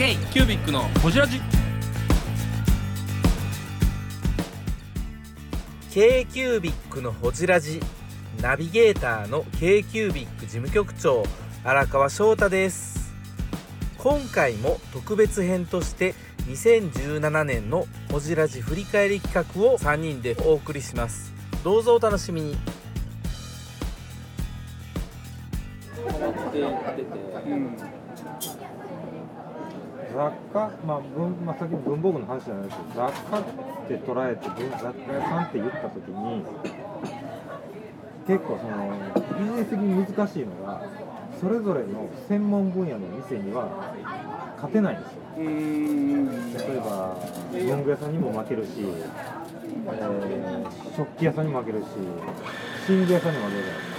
K キュービックのホジラジ k q u b i c のほじラジナビゲーターの k q u b i c 事務局長荒川翔太です。今回も特別編として2017年のほじラジ振り返り企画を3人でお送りします。どうぞお楽しみに雑貨、まあ文まあ、先に文房具の話じゃないですけど雑貨って捉えて文雑貨屋さんって言った時に結構そのビジネス的に難しいのがそれぞれの専門分野の店には勝てないんですよ。例えば文具屋さんにも負けるし、えー食器屋さんにも負けるし寝具屋さんにも負けるじゃないです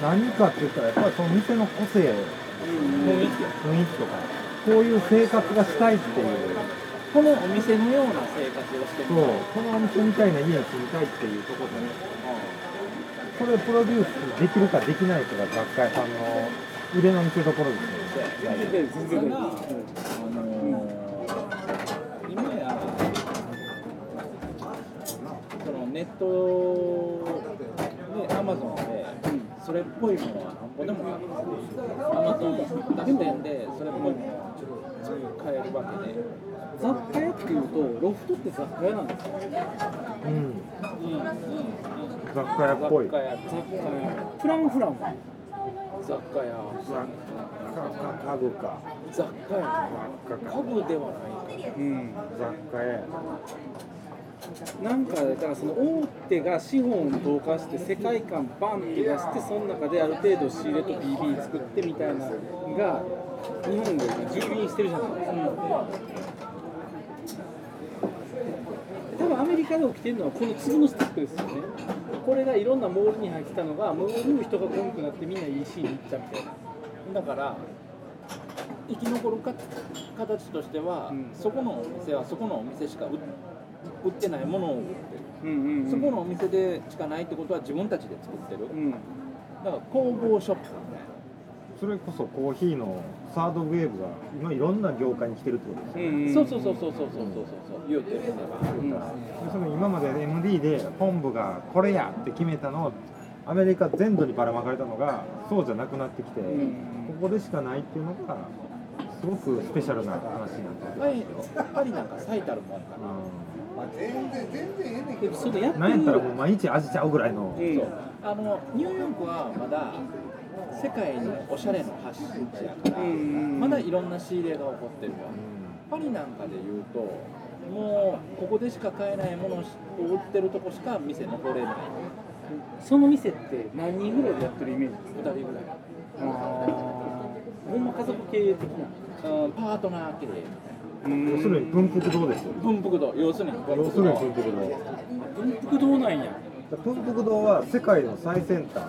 か。何かって言ったらやっぱりその店の個性雰囲気とかこういう生活がしたいっていう。このお店のような生活をしてそうこのお店みたいな家に住みたいっていうところでそれをプロデュースできるかできないかが雑貨屋さんの腕の見せ所ですよね。それが、あのー今やそのネットでアマゾンでそれっぽいものはなんぼでもあるアマゾン楽天でそれっぽい。ものを買えるわけで雑貨屋っていうとロフトって雑貨屋なんですよ、うん。うん。うんうん、雑貨屋っぽい。雑貨屋。雑貨屋。フランフランは雑貨屋家具か。雑貨屋家具ではないか。ら雑貨屋なんかだからその大手が資本を投下して世界観バンって出してその中である程度仕入れと BB 作ってみたいなのが日本で今蹂躙してるじゃない。ですか、多分アメリカで起きてるのはこの次のステップですよねこれがい。ろんなモールに入ってたのがモールに人が来なくなってみんな EC に行っちゃうみたいなだから生き残るか形としては、そこのお店はそこのお店しか売って売ってないものを売ってる、そこのお店でしかないってことは自分たちで作ってる、だから工房ショップみたいなそれこそコーヒーのサードウェーブが今いろんな業界に来てるってことですよね、そうそうそうそうそうそうそうそう言うてるねでその今まで MD で本部がこれやって決めたのをアメリカ全土にばらまかれたのがそうじゃなくなってきて、ここでしかないっていうのがすごくスペシャルな話になってるパリパリなんか最たるもんかなでもそれやってなんやったらるもう毎日味ちゃうぐらいの、そうあのニューヨークはまだ世界のおしゃれの発信地やから、まだいろんな仕入れが起こってるわ、パリなんかで言うともうここでしか買えないものを売ってるとこしか店残れない。その店って何人ぐらいでやってるイメージです2人ぐらい。ほんま家族経営的な。うんパートナー経営要するに文福堂ですよ文福堂要するに要するに文福堂。文福堂なんや。文福堂は世界の最先端。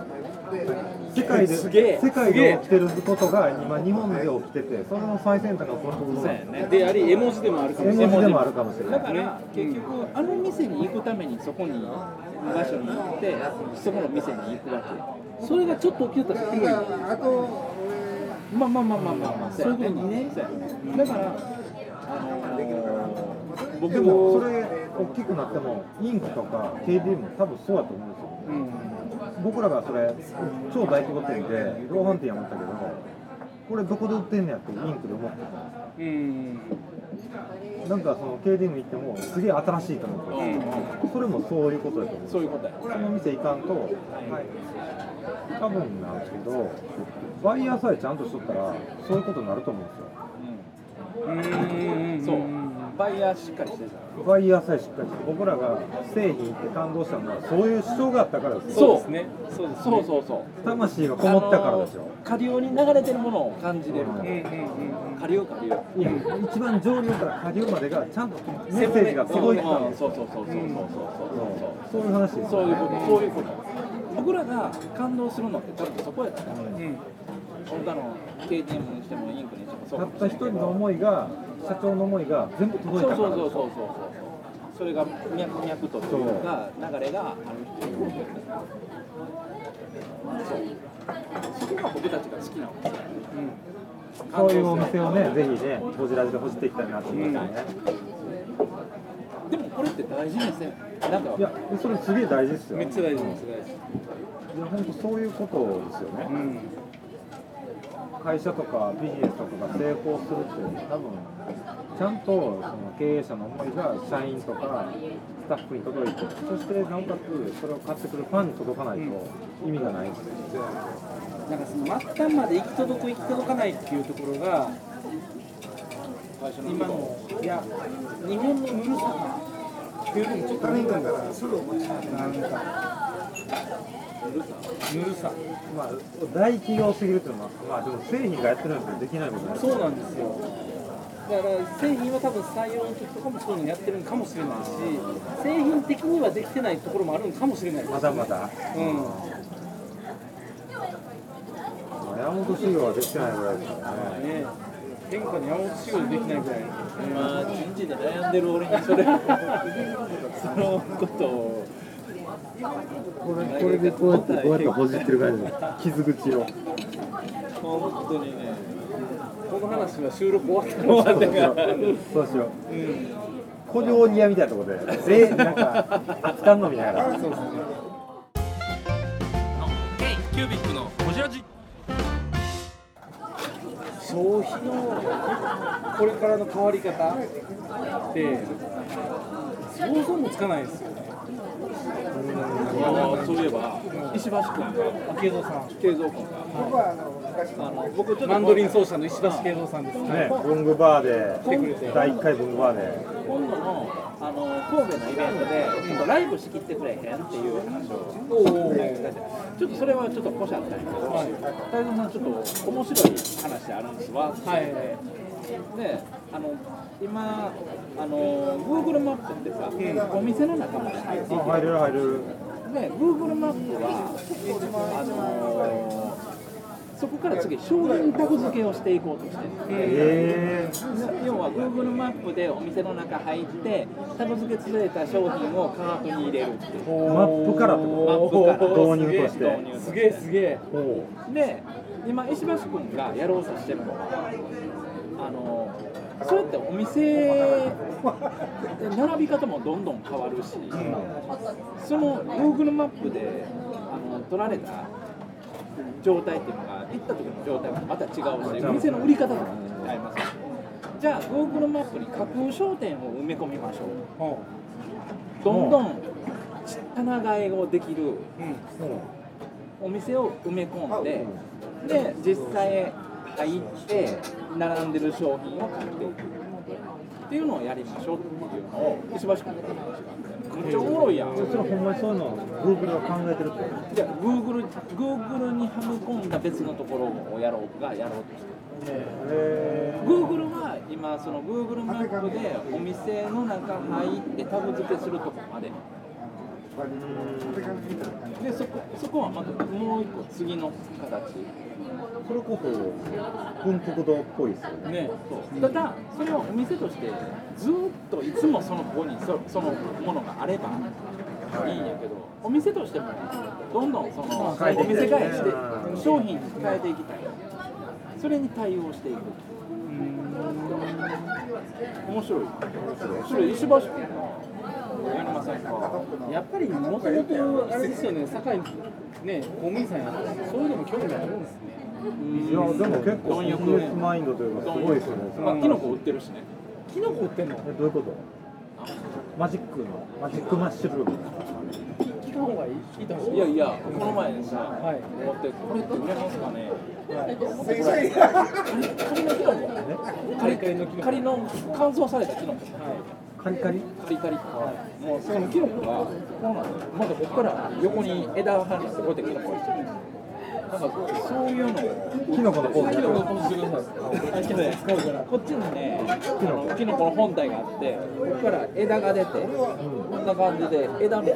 世界ですげえ。世界で起きてることが今日本で起きててそれの最先端が文福堂なんですよ。であり絵文字でもあるかも絵しれない。文字でもあるかもしれない。だから結局あの店に行くためにそこに場所に行ってそこの店に行くわけ。それがちょっと起きてたらすごいなまあまあまあまあまあまあそういうことにね。だからあのー僕でもそれ大きくなってもインクとか KD も多分そうだと思うんですよ、僕らがそれ超大規模店で量販店や思ったけどこれどこで売ってんねやってインクで思ってうん。たなんかその KD に行ってもすげえ新しいと思ってそれもそういうことだと思うそういうことや。その店行かんと、多分なんですけどバイヤーさえちゃんとしとったらそういうことになると思うんですよそう。バイヤーしっかりしてる。バイヤーさえしっかりして僕らが製品行って感動したのはそういう主張があったからですよ。そうですね。そうですそうそうそう魂がこもったからですよ。あのー下流に流れてるものを感じれるから。うんうんうん下流下流。いや一番上流から下流までがちゃんとメッセージが届いてたんですそうそうそうそうそうそうそうそうそういう話ですそういうこと。そういうこと。僕らが感動するのって多分そこやからうん他の KTM にしてもインクにしてもそうたった一人の思いが社長の思いが全部届いそうたから。そうそうそうそうそれが脈々とというか流れがあるっていう。そう。そこが僕たちが好きなわけですよそういうお店をねぜひねこじらじでほじっていきたいなと思いますよね、でもこれって大事ですね。なんか。いやそれすげえ大事ですよ。めっちゃ大事めっちゃ大事。いや本当そういうことですよね、うん会社とかビジネスとかが成功するって多分ちゃんとその経営者の思いが社員とかスタッフに届いてそしてなおかつそれを買ってくるファンに届かないと意味がないですよ、なんかその末端まで行き届く行き届かないっていうところが今のいや日本のぬるさっていうのもちょっとなんかぬるさ。まあ大企業すぎるっていうのはまあでも製品がやってるんですけどできないことないそうなんですよ。だから製品は多分採用の時とかもそういうのやってるのかもしれないし製品的にはできてないところもあるのかもしれないですまだまだ、うん。まあ、山本修行はできてないぐらいですからね。ね天下に山本修行できないぐらい。今人事で悩んでる俺にそれ。そのことをこれこれでこうやってこうやってほじってる感じ。で傷口を。本当にね。この話は収録終わったのそうしようそうしよう。古城庭みたいなところで。ぜなんか熱燗飲みながら。そうですねキュービックのホジラジ消費のこれからの変わり方って想像もつかないですよねあそういえば石橋君が慶三さん慶三君が。あの僕ちょっとマンドリン奏者の石橋慶三さんですね。文具バーで第1回文具バーで今度のあの神戸のイベントでちょっとライブしきってくれへんっていう話をちょっとそれはちょっとポシャったんやけど、はい太蔵さんちょっと面白い話あるんですわ。はい。で、あの今あの Google マップってさ、お店の中まで入っていける。あ入れる入れるで Google マップはあのそこから次商品タグ付けをしていこうとして。る。え要は Google マップでお店の中入ってタグ付けされた商品をカートに入れるっていう。ー、マップからってこマップから。導入として導入すげえすげえで今石橋君がやろうとしてるのはあのそうやってお店で並び方もどんどん変わるし、その Google マップであの撮られた状態っていうのが行った時の状態もまた違うしお店の売り方とかもあります。よじゃあ Google マップに架空商店を埋め込みましょう。どんどん棚替えをできるお店を埋め込んで、で実際入って並んでる商品を買っていくっていうのをやりましょうっていうのを石橋君の話があってめっちゃおもろいやんそれほんまにそういうの Google が考えてるってじゃあ Google, Google にはめ込んだ別のところをやろうがやろうとしてる。へ Google は今その Google マップでお店の中入ってタグ付けするとこまででそこそこはまたもう一個次の形。それこそ文福堂っぽいですよね。ね、ただそれはお店としてずっといつもそのここにそそのものがあればい。いんやけどお店としてもどんどんそのお店替えしてうん。商品に変えていきたい。それに対応していく。面白い。それ石橋君やっぱりもともとあれですよね堺ね公務員さんやそういうのも興味あるんですね。いやでも結構ビジネスマインドというかすごいですよね。まあキノコ売ってるしね。キノコ売ってんの？えどういうこと？マジックのマジックマッシュルーム。聞く方がいい？聞いた方がいい？いやいやこの前さ、はい。思ってこれって売れますかね。はい。仮のキノコ。カリカリのキノコ仮の乾燥されたキノコカリカリ？カリカリ。もうそのキノコがまだここから横に枝が生えてこうやってキノコがしてるなんかそういうの。をキノコのポーズ。キノコのポーズ。してくださいでこっちにねあのキノコの本体があってここから枝が出てこんな感じで枝の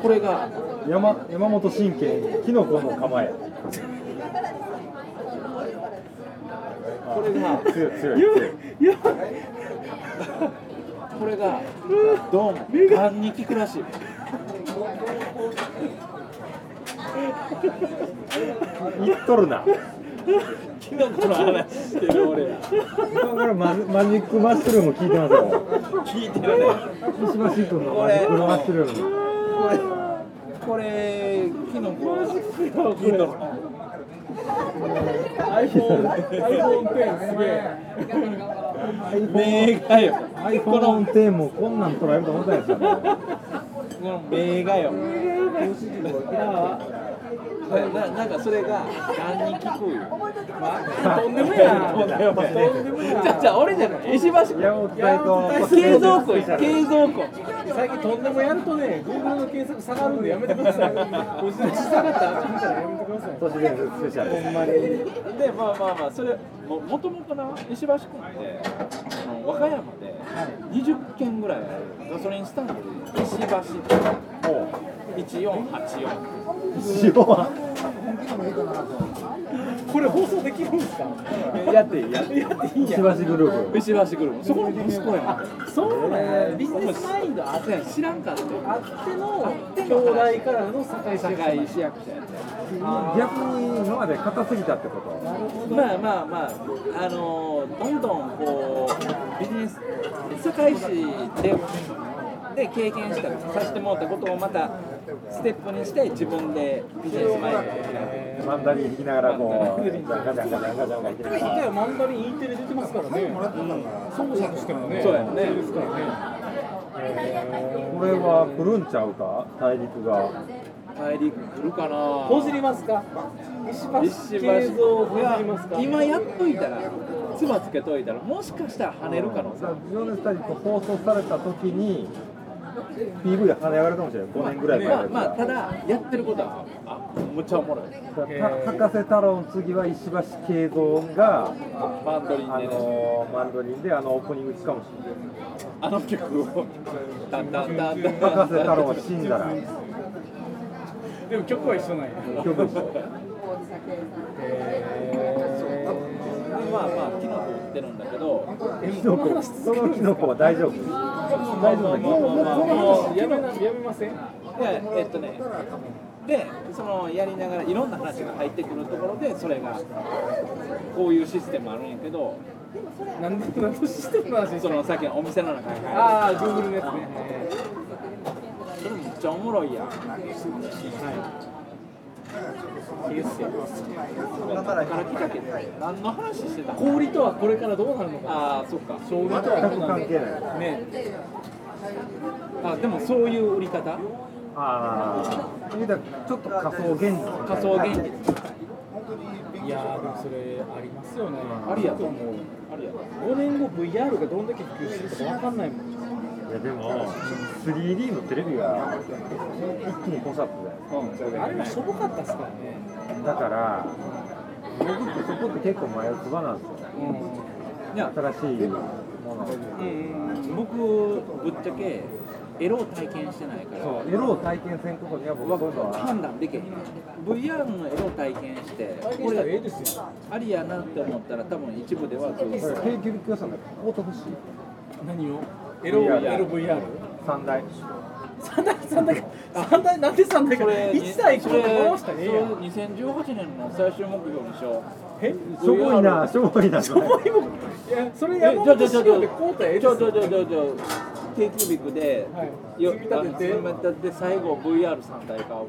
これが山山本神経キノコの構え。これが強い強い強いこれがどうもがんに効くらしい。言っとるな。キノコの話してる俺ら。今からマジマジックマッシュルーム聞いてますよ。聞いてるね。石橋君のマジックマッシュル。ームこれこれキノコキノコ iPhone iPhone 10すげえ名画よ。この。iPhone 10もこんなん捉えると思ったんですよねこの名画よななんかそれが何に聞くよ。とんでもやとんでもない。じゃじゃ俺じゃない。石橋山本大と継続庫や継続庫最近とんでもやるとね Google の検索下がるんでやめてください。ご自身下がった？らやめてください都市伝説スペシャルほんまにでまあまあまあそれももともとな石橋君って和歌山で20軒ぐらいガソリンスタンドで石橋1484塩はこれ放送できるんですか？やっていいやっていいやっていい石や橋グループ。石橋グループ。そこの息子やん。そうねビジネスマインドあって知らんかったあっての兄弟からの堺市社会。市役所やって逆に今まで硬すぎたってこと？まあまあまああのどんどんこうビジネス堺市でで経験したさせてもらったことをまたステップにして自分でビジネスマインドを開くマンダリン弾きながらこうガチャガチャガチャガチャガチャ。言ってる一回マンダリン E テレ出てますからね。奏者としてもね。そうやねですからね。これは来るんちゃうか？大陸が。大陸来るかな。ほじりますか？石石橋橋慶三ほじりますか？今やっといたらつばつけといたらもしかしたら跳ねる可能放送された時に PV が跳ね上がるかもしれない5年ぐらい前まあまあただやってることはあむっちゃおもろい。た博士太郎の次は石橋慶三がバンドリンあでね。のマンドリンであのオープニングかもしれあの曲を。タンタンタンタンない博士太郎が死んだらでも曲は一緒なんや曲一緒まあまあってるんだけどキノコそのキノコは大丈夫？大丈夫だけど。この話やめなやめませんいやえっとねでそのやりながらいろんな話が入ってくるところでそれがこういうシステムあるんやけどなんで何のシステムの話そのさっきのお店の中にああ Google のやつね。それめっちゃおもろいやん。いいだからから来たけど何の話してた氷とはこれか。らどうなるのかああそっか。醤油とはどうなる全く関係ないねあでもそういう売り方ああちょっと仮想現実。仮想現実いやーでもそれありますよね。ありやと思う。あるや。5年後 VR がどんだけ普及してるか分かんないもんいやでも 3D のテレビが一気にポサップだよあれもしょぼかったっすからね。だから僕ってそこって結構前打つ場なんですよ。いや。新しいもの。僕ぶっちゃけエロを体験してないから。そうエロを体験せんことには僕そういうのは判断できへん。VR のエロを体験して体験したらええですよ。ありやなって思ったら多分一部ではずっこれと京急ビッグ予算で買うてほしい。何を？LVR 三台三台三台三台なんで三台れ一台これ回したらええや。んそれ2018年の最終目標にしようえしょぼいなしょぼいなしょぼいもん。いやそれえ山じゃあ本じゃあじゃで買うたらええじゃあですよじゃあじゃあじゃあ k キュービックで、はいよ組み立てて組み立てて最後 VR3 台買おう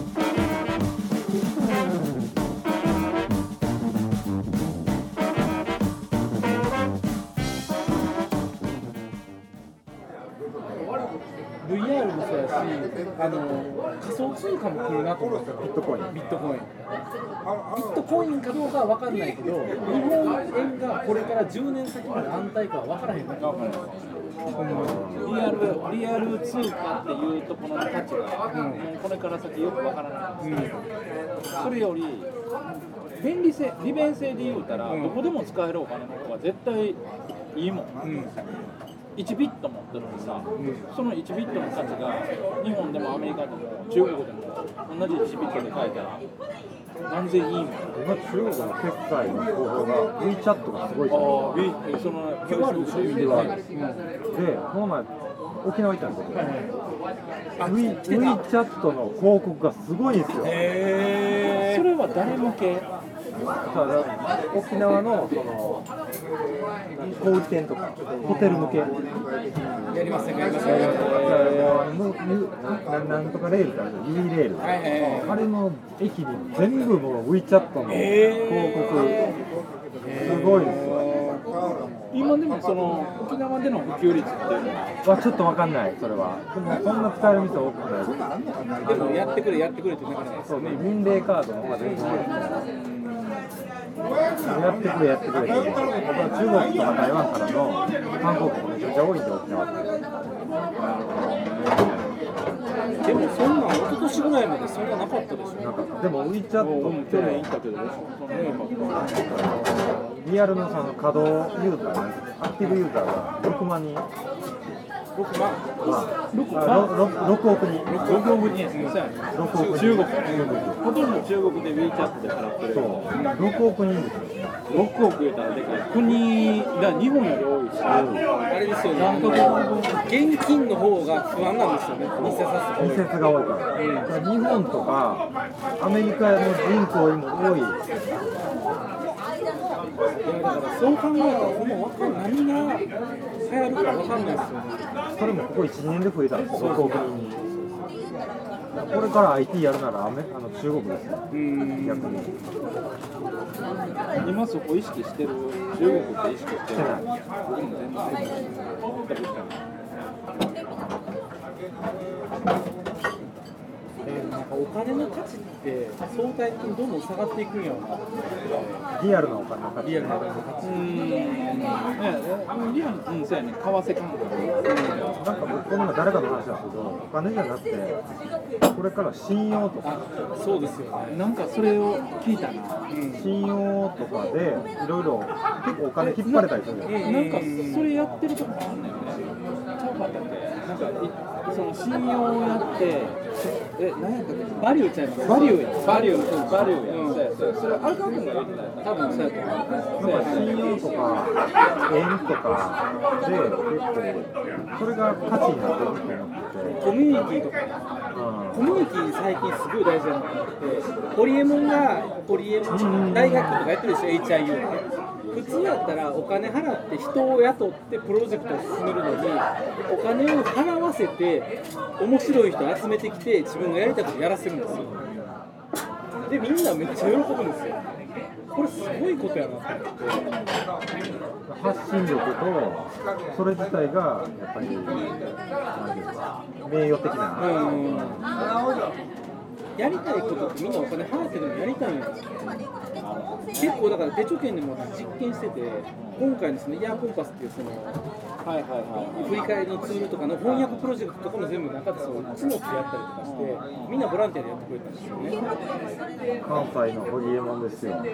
VR もそうやしあの仮想通貨も来るなと思ってビットコインビットコインビットコインかどうかは分かんないけど日本円がこれから10年先まで安泰かは分からへんな分からへんリアルリアル通貨っていうところの価値が、もうこれから先よくわからないんですけど、それより便利性利便性で言うたら、どこでも使えるお金の方が絶対いいもん、1ビット持ってるのにさ、その1ビットの価値が日本でもアメリカでも中国でも同じ1ビットで買えたら何千いいもん今中国の決済の方法が WeChat がすごいじゃないああ、ビその QR でしょ見てはねでこの前沖縄行った。んですけど、We- WeChat の広告がすごいんですよ。それは誰向け？ただ沖縄のその小売店とかホテル向け。やりますやりますなんとかレールってあるじゃんユニレール、あれの駅に全部もう WeChat の。広告、すごいですよ。今でもその沖縄での普及率っていうのは？わちょっとわかんないそれは。でもそんな使える店多くない。でもやってくれやってくれってなかなかそうね民霊カードの方が全然やってくれやってくれ。って僕は中国とか台湾からの観光客めちゃめちゃ多いんで沖縄ってでもそんなん一昨年ぐらいまでそんななかったでしょなんかでも WeChat って去年行ったけどそのねリアルのその稼働ユーザーねアクティブユーザーが6万人6万。あ6億。人6億人そうやね6億。人中国。ほとんど中国で WeChat で払ってるそう。6億人ですよ。6億言ったらでかい。国が日本より多いし。あれですよね。現金の方が不安なんですよね。偽札季節が多いから、日本とかアメリカの人口よりも多い。いやだからそう考えたらほんま分かん何が流行るか分かんないですよね。それもここ1年で増えたんですよ6億人にこれから IT やるならアメあの中国ですよ逆に今そこ意識してる中国って意識してない僕も全然お金の価値って相対的にどんどん下がっていくんやろうな。リアルなお金の価値。リアルなお金の価値。うん。リアルうんそうやね。為替感覚なんか僕この前誰かの話なんですけどお金じゃなくてこれから信用とか。そうですよね。なんかそれを聞いたな信用とかでいろいろ結構お金引っ張れたりするじゃないですかなんかそれやってるとこあんねんね。ちゃうかったっけ？なんかいその信用をやってえ何やったっけバリューちゃいますバリューやバリューそうバリューや、そうやそうやそれ荒川君が言ってたよ多分そうやと思う。な信用とか縁とかで結構それが価値になってるって思って、コミュニティとかうんコミュニティ最近すごい大事なのってホリエモンがホリエモン大学とかやってるでしょ HIU で普通やったらお金払って人を雇ってプロジェクトを進めるのにお金を払わせて面白い人集めてきて自分がやりたいことやらせるんですよ。でみんなめっちゃ喜ぶんですよ。これすごいことやな。と思って発信力とそれ自体がやっぱり名誉的な、やりたいことってみんなお金払ってでもやりたいんよ結構だから手帳券でも実験してて今回のそのイヤーコンパスっていうそのはいはいはい。振り返りのツールとかの翻訳プロジェクトとかも全部中でそうツノツやったりとかしてみんなボランティアでやってくれたんですよね。関西のホリエモンですよ。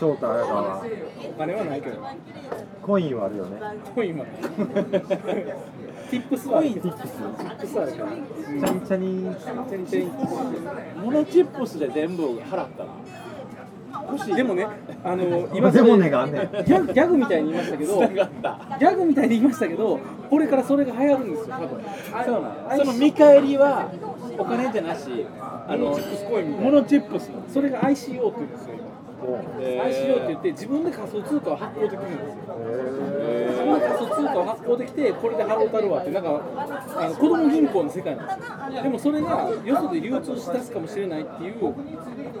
翔太綾川。お金はないけど。コインはあるよね。コインはティップスはティップスティップスあるからチャニチャニチェンチェンモノチップスで全部払ったら欲しでもね、あの今でもねがあんねギャグギャグみたいに言いましたけど、ギャグみたいに言いましたけど、これからそれが流行るんですよ、多分そうなんその見返りはお金じゃなしあのモノチップスのそれが ICO って言うんですよ、ICO って言って、自分で仮想通貨を発行できるんですよ。自分で仮想通貨を発行できて、これで払うたるわって、なんか、あの子供銀行の世界なんですよ。でもそれがよそで流通しだすかもしれないっていう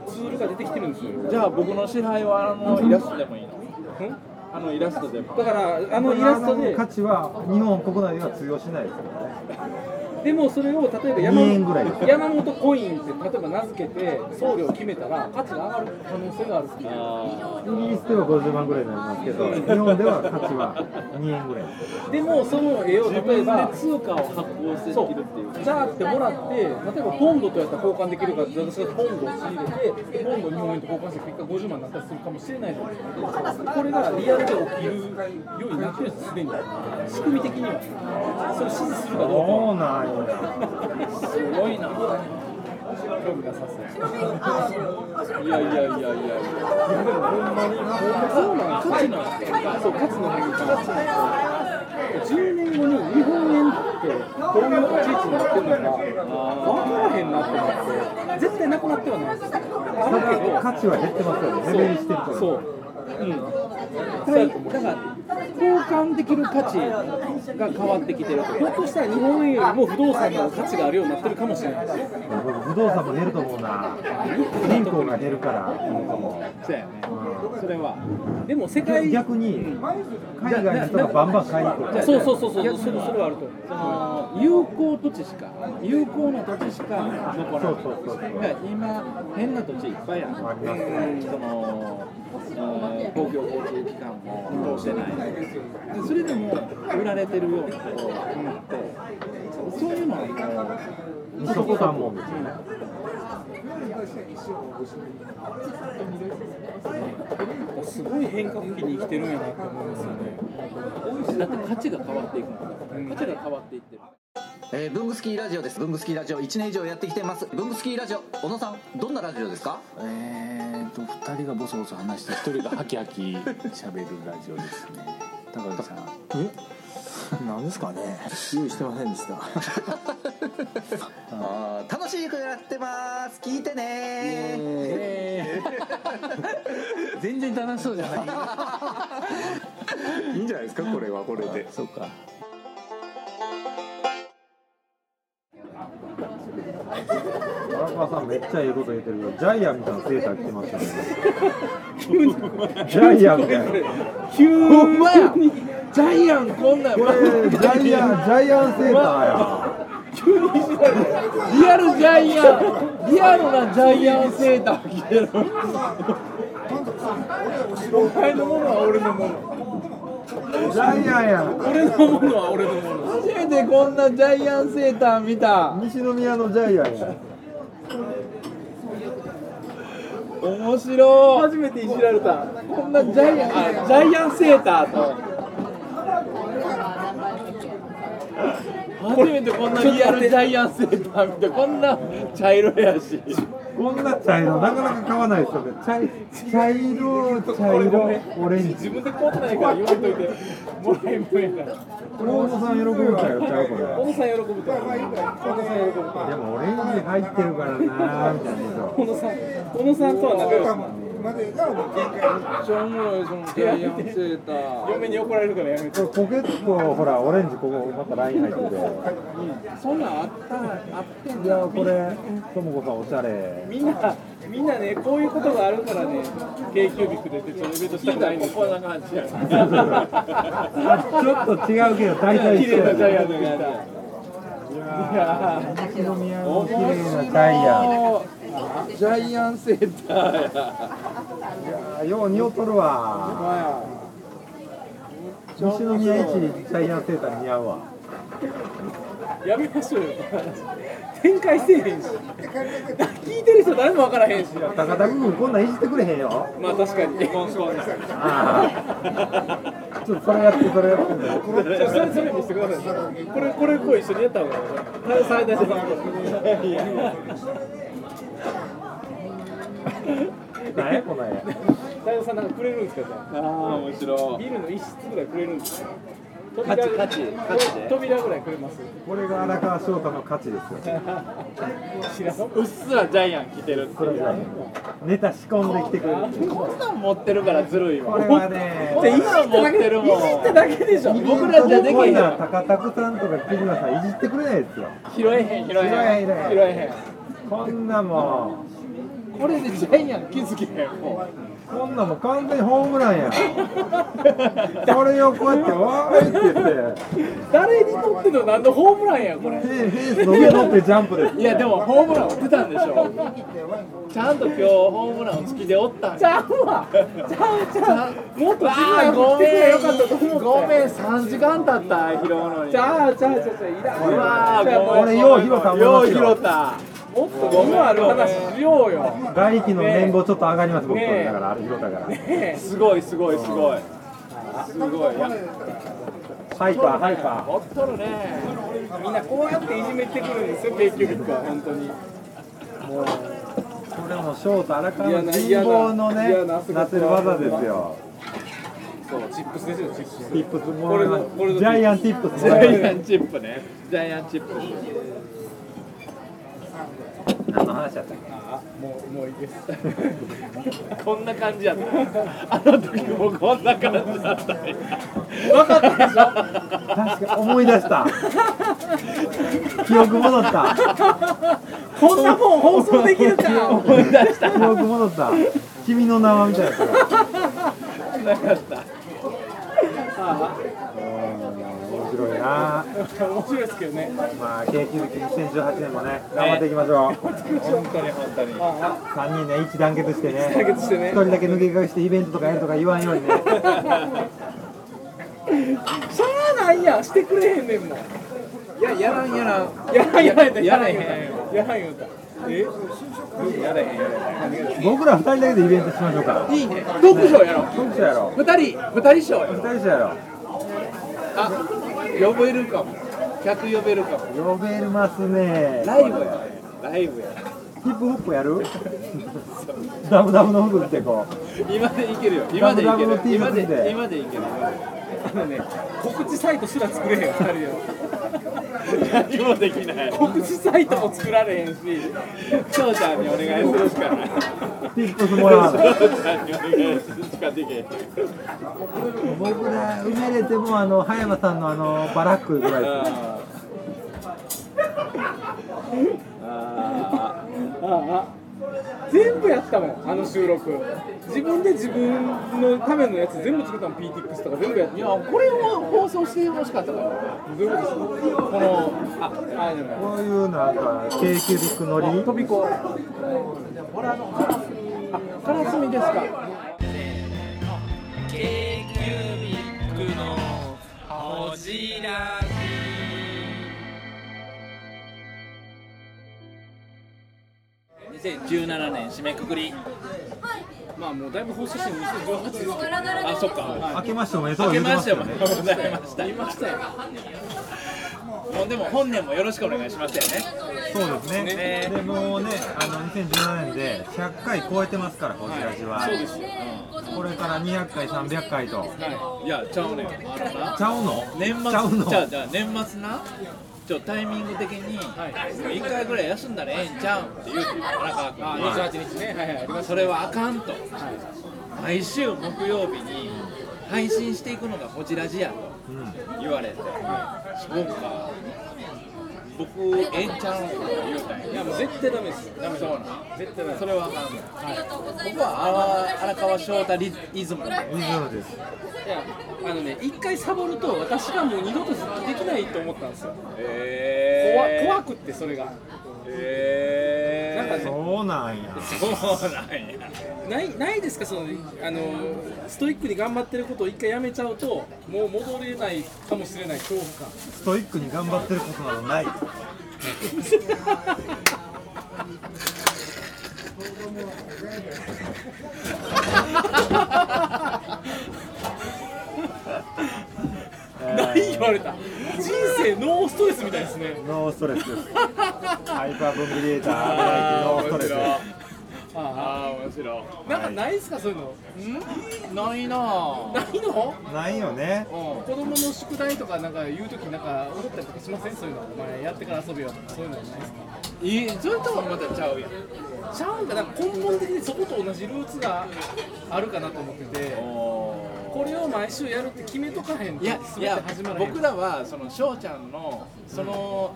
ツールが出てきてるんですよ。じゃあ僕の支配はあのイラストでもいいの？あのイラストでもだから、あのイラストで価値は日本国内では通用しないですよねでもそれを例えば山2円ぐらいです。山本コインって例えば名付けて送料を決めたら価値が上がる可能性があるっていう。イギリスでは50万ぐらいになりますけど日本では価値は2円ぐらいでもその絵を例えばで通貨を発行してできるっていう。じゃあってもらって例えばポンドとやったら交換できるからって私がポンドを仕入れてポンド日本円と交換して結果50万になったりするかもしれないじゃないですかこれがリアルで起きるようになってるんですすでに。仕組み的には。それを支持するかどうかそうなんやすごいな。興味がさせいやいやいやいやいや。でもほんまにそうなん価値なんです。よそう価値の変化10年後に日本円ってどういう立ち位置になってるのか分からへんなって思って絶対なくなってはないです。けどだ価値は減ってます。よね目減りしてるからそう。うん。だから交換できる価値が変わってきてるとひょっとしたら日本円よりも不動産の価値があるようになってるかもしれない。不動産も減ると思うな人口が減るからそうやねそれは。でも世界逆に海外の人がバンバン買いに来るそうそうそうそう、それそれはあると思う。その有効土地しか有効な土地しか残らない。そうそうそう今変な土地いっぱいある。ありますね。そのうん公共交通機関も通してない。でそれでも売られてるようなところがあってそういうのはもう二足三門ですよねすごい変革期に生きてるんやなって思いますよね。だって価値が変わっていくの価値が変わっていってるえー、ブングスキーラジオです。ブングスキーラジオ。1年以上やってきてます。ブングスキーラジオ。小野さんどんなラジオですか？えーと2人がボソボソ話して1人がハキハキ喋るラジオですね。高木さん。え？何ですかね？用意してませんでした。あー楽しくやってます。聞いてね。全然楽しそうじゃない。いいんじゃないですか？これはこれで。そうか荒川さんめっちゃええこと言ってるけどジャイアンみたいなセーター着てましたね。ジャイアンみたいな。急ほんまやジャイアンこんなんこれジャイアンジャイアンセーターや。リアルジャイアンリアルなジャイアンセーター着てる。お前のものは俺のもの。ジャイアンや。俺のものは俺のもの。初めてこんなジャイアンセーター見た。西宮のジャイアンや。面白い。初めていじられた。こんなジャイアンあジャイアンセーターと。初めてこんなリアルジャイアンセーター見てこんな茶色やしな茶色なかなか買わないですよね茶い茶色茶色オレンジ自分で買ってないから言わんといて。もらいもんやから。これ小野さん喜ぶ茶よちゃうこれ小野さん喜ぶと思う。小野さん喜ぶ。でもオレンジ入ってるからなーみたいな小野さん、小野さんとは仲良しなの。めっちゃおもろいそのジャイアンセーター。嫁に怒られるからやめて。これポケットほらオレンジここまたライン入ってて。そんなんあったあってんいやこれともこさんおしゃれ。みんな、みんなね、こういうことがあるからね、k キュービックで手帳イベントしたくないんですこんな感じやあちょっと違うけど大体一緒や綺麗なジャイアン。のい。やー西宮の綺麗なイアンジャイアンセーターやいやーよう似合っとるわ西宮一ジャイアンセーター似合うわやめましょうよ。展開せえへんし。聞いてる人誰もわからへんし。高田君こんなんいじってくれへんよまあ確かに。ああちょっとそれやってそれやってそれそれ見せてください。これこれこう一緒にやった方がいい。最大で。いや何や？この絵太陽さんなんかくれるんですかじゃあ。ああ面白い。ビルの一室ぐらいくれるんですか。価値価値価値で。扉ぐらいくれます？これが荒川翔太の価値ですよ。知らん。うっすらジャイアン着てるってそれじゃネタ仕込んできてくれる。こんなん持ってるからずるいわ。これはねこんなん持ってるもん。いじっただけでしょ。僕らじゃできへんな。高田さんとか木村さんいじってくれないですよ。拾えへん拾えへん。拾えへん拾拾えへんこんなもこれでジャイアン気づけへんもうこんなんもう完全にホームランや これをこうやってわーいって言って。誰にとっての何のホームランやこれ。フェフェンスの上乗ってジャンプです。いやでもホームラン打ってたんでしょ。ちゃんと今日ホームランを突きでおったんちゃうわ。ちゃうちゃう。もっと自分が振ってくれよかったと思ったごめん。3時間経った拾うのに。じゃあじゃあじゃあじゃあいらん。うわーごめん俺よう拾ったよう拾ったもっとゴムある話しようよ。外力の年俸ちょっと上がります僕。だからあれ拾ったから。すごいすごいすごい。すごい。いやハイパーハイパー。持っとるね。みんなこうやっていじめてくるんですよ定休日は本当に。もうこれもショート荒川の人望のね嫌ななってる技ですよ。そうチップスですよチップス。ティップスもらいます。これのジャイアンティップスジャイアンチップね。ジャイアンチップ何の話やったっあもうもういいです。こんな感じやった。あの時もこんな感じだった。ね分かったでしょ。け確か思い出した。記憶戻った。こんなもん放送できるか。思い出した。記憶戻った。君の名はみたいななかった。面白いな。面白いですけどね。まあ k q 2018年もね頑張っていきましょう。本当に本当に。3人ね一致団結してね対決してね。一人だけ抜け駆けしてイベントとかやるとか言わんようにね。しゃあないやん。してくれへんねんもん。いややらん。やらんやらんやらんやらんやらへんやらん言うた。え僕ら二人だけでイベントしましょうか。いいね。読書やろどっちやろ二人。二人賞二人しやろあ呼べるかも。客呼べるかも。呼べますね。ライブや。ライブや。ヒップホップやる？ダブダブの服着てこう。今でいけるよ。今でいける。今で今でいけるあのね告知サイトすら作れへんよ二人で何もできない。告知サイトも作られへんし翔ちゃんにお願いするしかない。ティップスもらわない翔ちゃんにお願いするしかできへん僕ら埋めれてもあの葉山さんのあのバラックぐらいですあああ全部やったもんあの収録。自分で自分のためのやつ全部作ったの PTX とか全部やって。いやこれを放送してほしかったから。どういうことですか？このああでもこういうなんか k q ビック乗り？飛び子あカラスミですか。k q ビックのほじら2017年締めくくり。まあもうだいぶ放送してるの2018ですけどあそっか。明けましておめでとう。明けございまますしておめでとうごよね。ざいました言いましたよ。もうでも本年もよろしくお願いしますよね。そうですね。ねでもうねあの2017年で100回超えてますからこちらじは、そうですよ。これから200回300回と。い。やちゃうね。んちゃうの？年末ちゃうの？じゃあじゃあ年末な？ちょタイミング的に1回ぐらい休んだらええんちゃうんって言う。て荒川君あに28日ね。はいはいありましそれはあかんと、毎週木曜日に配信していくのがこちらじやと言われて、そうか僕ええんちゃうん。いやもう絶対ダメです。よダメそうなん絶対ダメそれはあかん。の、僕は荒荒川翔太リイズム。以上です。いやあのね一回サボると私がもう二度と復帰できないと思ったんですよ。え怖怖くってそれが。えなんかねそうなんや。そうなんや。ないないですか？そのあのストイックに頑張ってることを一回やめちゃうともう戻れないかもしれない恐怖感。ストイックに頑張ってることなどない。何言われた？人生ノーストレスみたいですね。ノーストレスです。ハイパー分ビリエーターノーストレス。あああ面白い。あなんかないですかそういうの？ないなぁないの？ないよね。子供の宿題とかなんか言うときなんか踊ったりとかしません？そういうの。お前やってから遊べよとかそういうのないですか？いいそれともまたちゃうやん。ちゃうんかな。んか根本的にそこと同じルーツがあるかなと思っててこれを毎週やるって決めとかへんといやいや僕らはその翔ちゃんのその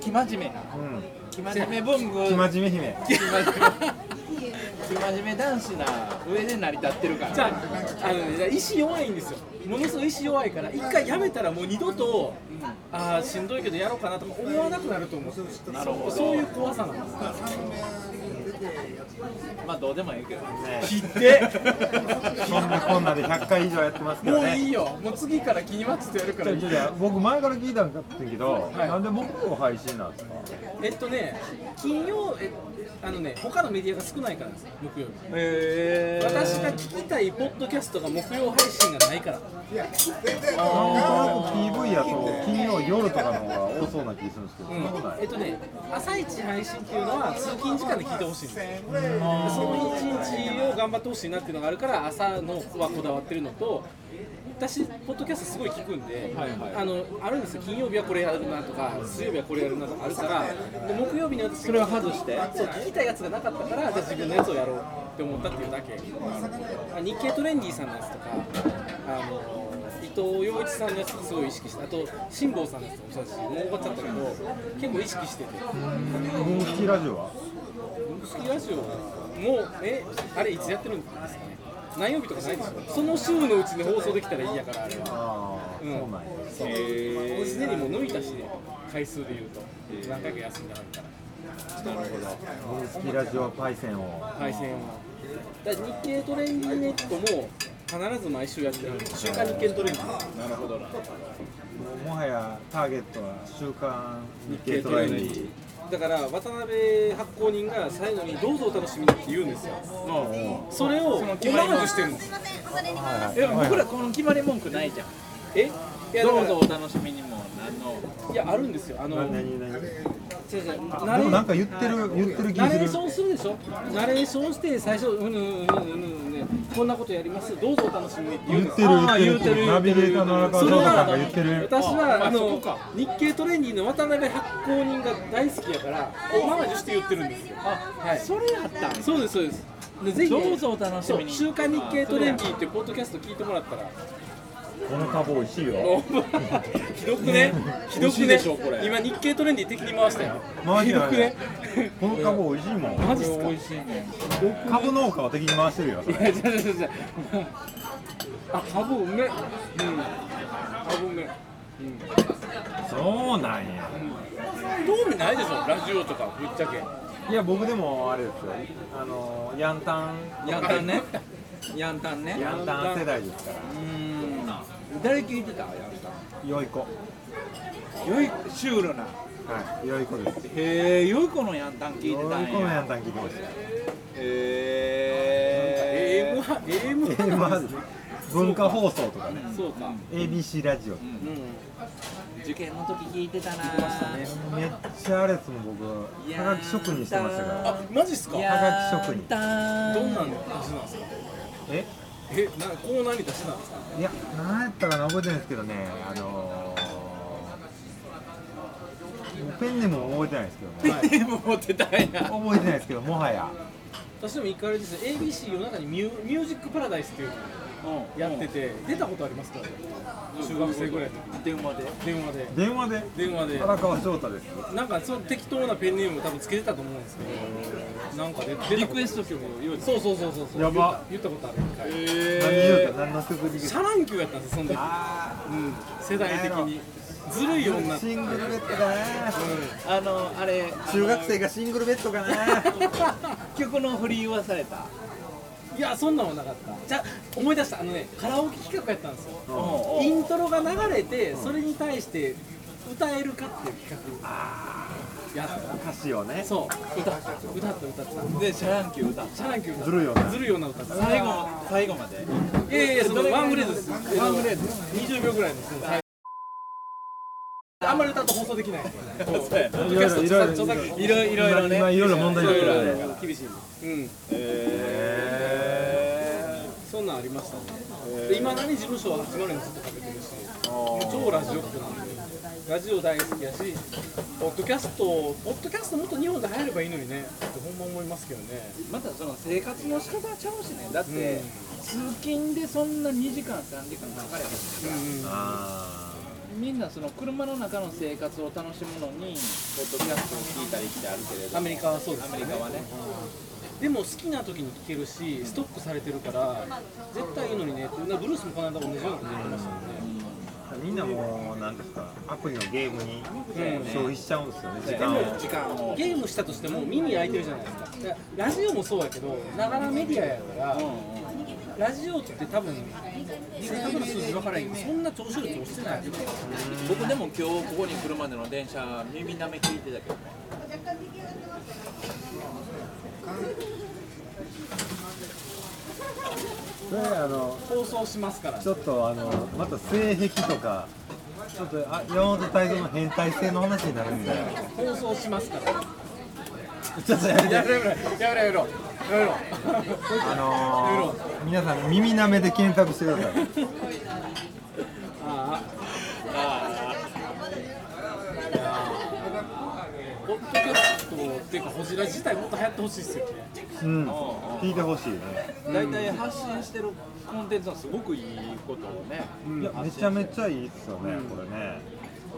生真面目なうん。生真面目文具生真面目姫。生真面目男子な上で成り立ってるから。じゃああのね意志弱いんですよ。ものすごい意志弱いから一回やめたらもう二度と、ああしんどいけどやろうかなとか思わなくなると思う。なるほど。そういう怖さなんですまあどうでもいいけどね。切って。そんなこんなで100回以上やって。ますねもういいよ。もう次から気にマッチとやるから。いいじゃ僕前から聞いたんだけど、はい。なんで僕を配信なんですか？えっとね金曜えあのね他のメディアが少ないからですよ木曜日。へ私が聞きたいポッドキャストが木曜配信がないから。なんとなく PV やと金曜夜とかの方が多そうな気するんですけど、そんえっとね、朝一配信っていうのは通勤時間で聞いてほしいんですその一日を頑張ってほしいなっていうのがあるから、朝のはこだわってるのと、私、ポッドキャストすごい聞くんで、あのあるんですよ、金曜日はこれやるなとか、水曜日はこれやるなとかあるから、で木曜日に私、それを外して、そう聞きたいやつがなかったから、じゃあ自分のやつをやろうって思ったっていうだけ。あ日経トレンディーさんのやつとか、あの伊藤洋一さんのやつすごい意識して、あと辛坊さんのやつもそうだし、もう終わっちゃったけど、結構意識してて。文好きラジオは？好きラジオもうえあれいつやってるんですかね何曜日とかないでしょその週のうちに放送できたらいいやからあれはああ、うんそうなんやそうもうすでにもう抜いたしね回数で言うと何回か休んではるからなるほど文好きラジオパイセンを配線はだから日経トレンディネットも必ず毎週やってる週刊日経トレンディなるほどなもうもはやターゲットは週刊日経トレンディだから渡辺発行人が最後に「どうぞお楽しみに」って言うんですよ。それをオマージュしてるんですえ僕らこの決まり文句ないじゃん。え？どうぞお楽しみにもいやあるんですよ。あの何何何？違う違うでもなんか言ってる言ってる気する。ナレーションするでしょナレーションして最初うんうんうんうんうんねこんなことやりますどうぞお楽しみにって言うんです言ってるあー言ってるナビゲーターの荒川それ翔太さんがは言ってる私はあの日経トレンディの渡辺発行人が大好きやからオマージュして言ってるんですよ。はい。それやったん？そうですそうです。でぜひねどうぞお楽しみに。そう週刊日経トレンディっていうポッドキャスト聞いてもらったらこの株美味しいよ。おひどくね？ひどくね？今日経トレンディ的に回したよ。回ひどくね？この株美味しいもん。マジっすか？美味しいね株農家を敵に回してるよいや違う違う違うあ株うめうん。株うめそうなんや。興味ないでしょ？ラジオとかぶっちゃけ。いや僕でもあれですよ。あのヤンタン。ヤンタンね。ヤンタンね。ヤンタン世代ですから。うん誰聞いてた？ヤン良い子はタンよいシュールな。い良い子です。へえよい子のヤンタン聞いてたんや。良い子のヤンタン聞いてました。へ AM は AM えまず文化放送とかね。そうか。ABC ラジオ。うん。受験の時聞いてたな。めっちゃあれですもん僕は。がき職人してましたから。あマジっすか？やはがき職人。どんなん出しなんですか？え？えなコーナーに出しなんですか？いや何やったかな覚えてないんですけどねあのーペンネも覚えてないですけどね。でも持ってたんや。覚えてないですけどもはや。私でも一回あれですよ ABC 夜中にミュミュージックパラダイスっていうのやってて出たことありますか？中学生ぐらいの時。電話で。電話で。電話で？電話で。荒川翔太です。なんかその適当なペンネーム多分つけてたと思うんですけどなんかで出リクエスト曲用意そうそうそうそうそう。やば。言った言ったことある。一回何言うた？何の曲に？シャ乱Q やったんですよその時。うん。世代的に。ずるい女。シングルベッドかなあのあれ。中学生がシングルベッドかな。曲の振り言わされた？いやそんなんはなかった。じゃあ思い出した。あのねカラオケ企画やったんですよ。うんイントロが流れてそれに対して歌えるかっていう企画。やった歌詞をね。そう。歌った歌った歌った。でシャ乱Q歌。っシャ乱Q歌。ったずるいよなずるいような歌。った最後最後まで。いやいやそのワンフレーズです。ワンフレーズ。20秒ぐらいです。あんまり歌うと放送できない。いろいろいろいろ著作いろいろいろね。今いろいろ問題になってるんで厳しいうん。へそんなんありましたね。で今何事務所は802ずっとかけてるし超ラジオっ子なんでラジオ大好きやしポッドキャストポッドキャストもっと日本で流行ればいいのにね。ってほんま思いますけどね。またその生活の仕方はちゃうしね。だって、通勤でそんな2時間3時間かかれへんから。あみんなその車の中の生活を楽しむのにポッドキャストを聞いたりってあるけれどアメリカはそうですアメリカはねでも好きな時に聴けるしストックされてるから絶対いいのにねって。ブルースもこの間同じようなこと言ってましたもんね。みんなもうなんですかアプリのゲームにうん消費しちゃうんですよね時でも間を。時間を。ゲームしたとしても耳開いてるじゃないですか。ラジオもそうやけどながらメディアやから、ラジオって多分正確な数字分からへんけどそんな聴取率落ちてない僕でも今日ここに来るまでの電車耳なめ聞いてたけどねそれあの放送しますから。ちょっとあのまた性癖とかちょっとあ山本泰造の変態性の話になるんで放送しますから。ちょっとやめて。やめろやめろやめろやめろ。あのー、皆さん耳なめで検索してください。ああいやーポッドキャストっていうかホジラ自体もっと流行ってほしいですよね。うん。聞いてほしいね。大体発信してるコンテンツはすごくいいことをね、いやめちゃめちゃいいっすよねこれね。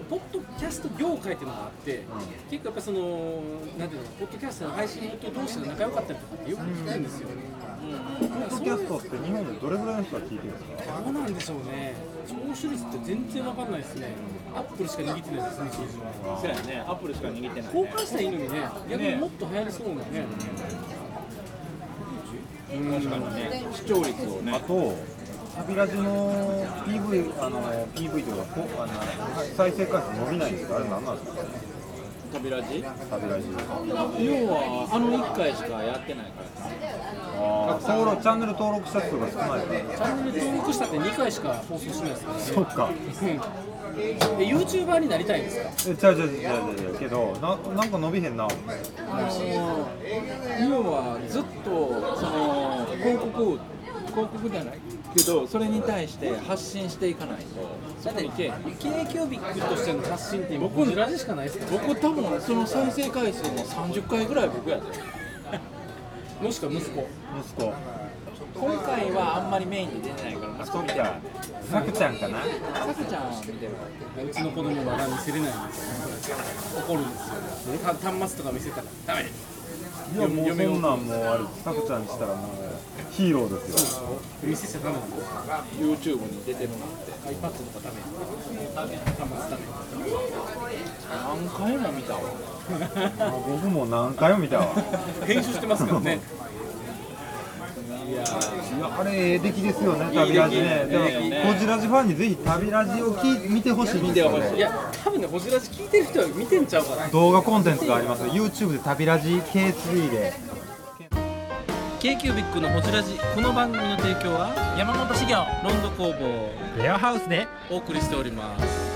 ポッドキャスト業界っていうのがあって、結構やっぱそのなんていうのポッドキャストの配信元同士が仲良かったりとかってよく聞くんですよ、ポッドキャストって日本でどれぐらいの人が聞いてるんですか？どうなんでしょうね。聴取率って全然わかんないですねアップルしか握ってないですね数字は。そうやね。アップルしか握ってない、公ね、開したらいいのにね。逆にもっと流行りそうなね。確かにね。視聴率をね。あと旅ラジの PV あの PV というかこあの再生回数伸びないんですか？あれ何なんですか？旅ラジ。旅ラジ。要はあの1回しかやってないから。あー。登録チャンネル登録者数が少ない。からチャンネル登録したって2回しか放送しないですからね。そっか。うんえ YouTuber になりたいんですか？えちゃうちゃうちゃうちゃうちゃうけどななんか伸びへんな。要はずっとその広告広告じゃないけどそれに対して発信していかないとそこにけえへん。k キュービックとしての発信って今ホジラジしかないですから僕多分その再生回数の30回ぐらい僕やで。もしくは息子。息子。今回はあんまりメインで出てないからそっかさくちゃんかな？さくちゃん見てる。うちの子供は見せれないんですよ怒るんですよた端末とか見せたらダメいやもうそんなんもうあれさくちゃんにしたらもうヒーローですよ。見せちゃダメなんですよ YouTube に出てるなんて iPad とかダメ端末ダメ何回も見たわ。あ僕も何回も見たわ。編集してますからね いやあれええ出来ですよね旅ラジね。いい出来いいねだからコジラジファンにぜひ旅ラジを聞い見てほしい。んですよねいや多分ねホジラジ聞いてる人は見てんちゃうかな。動画コンテンツがあります。YouTube で旅ラジ K3 で k キュービックのホジラジこの番組の提供は山本修行ロンド工房レアハウスで。お送りしております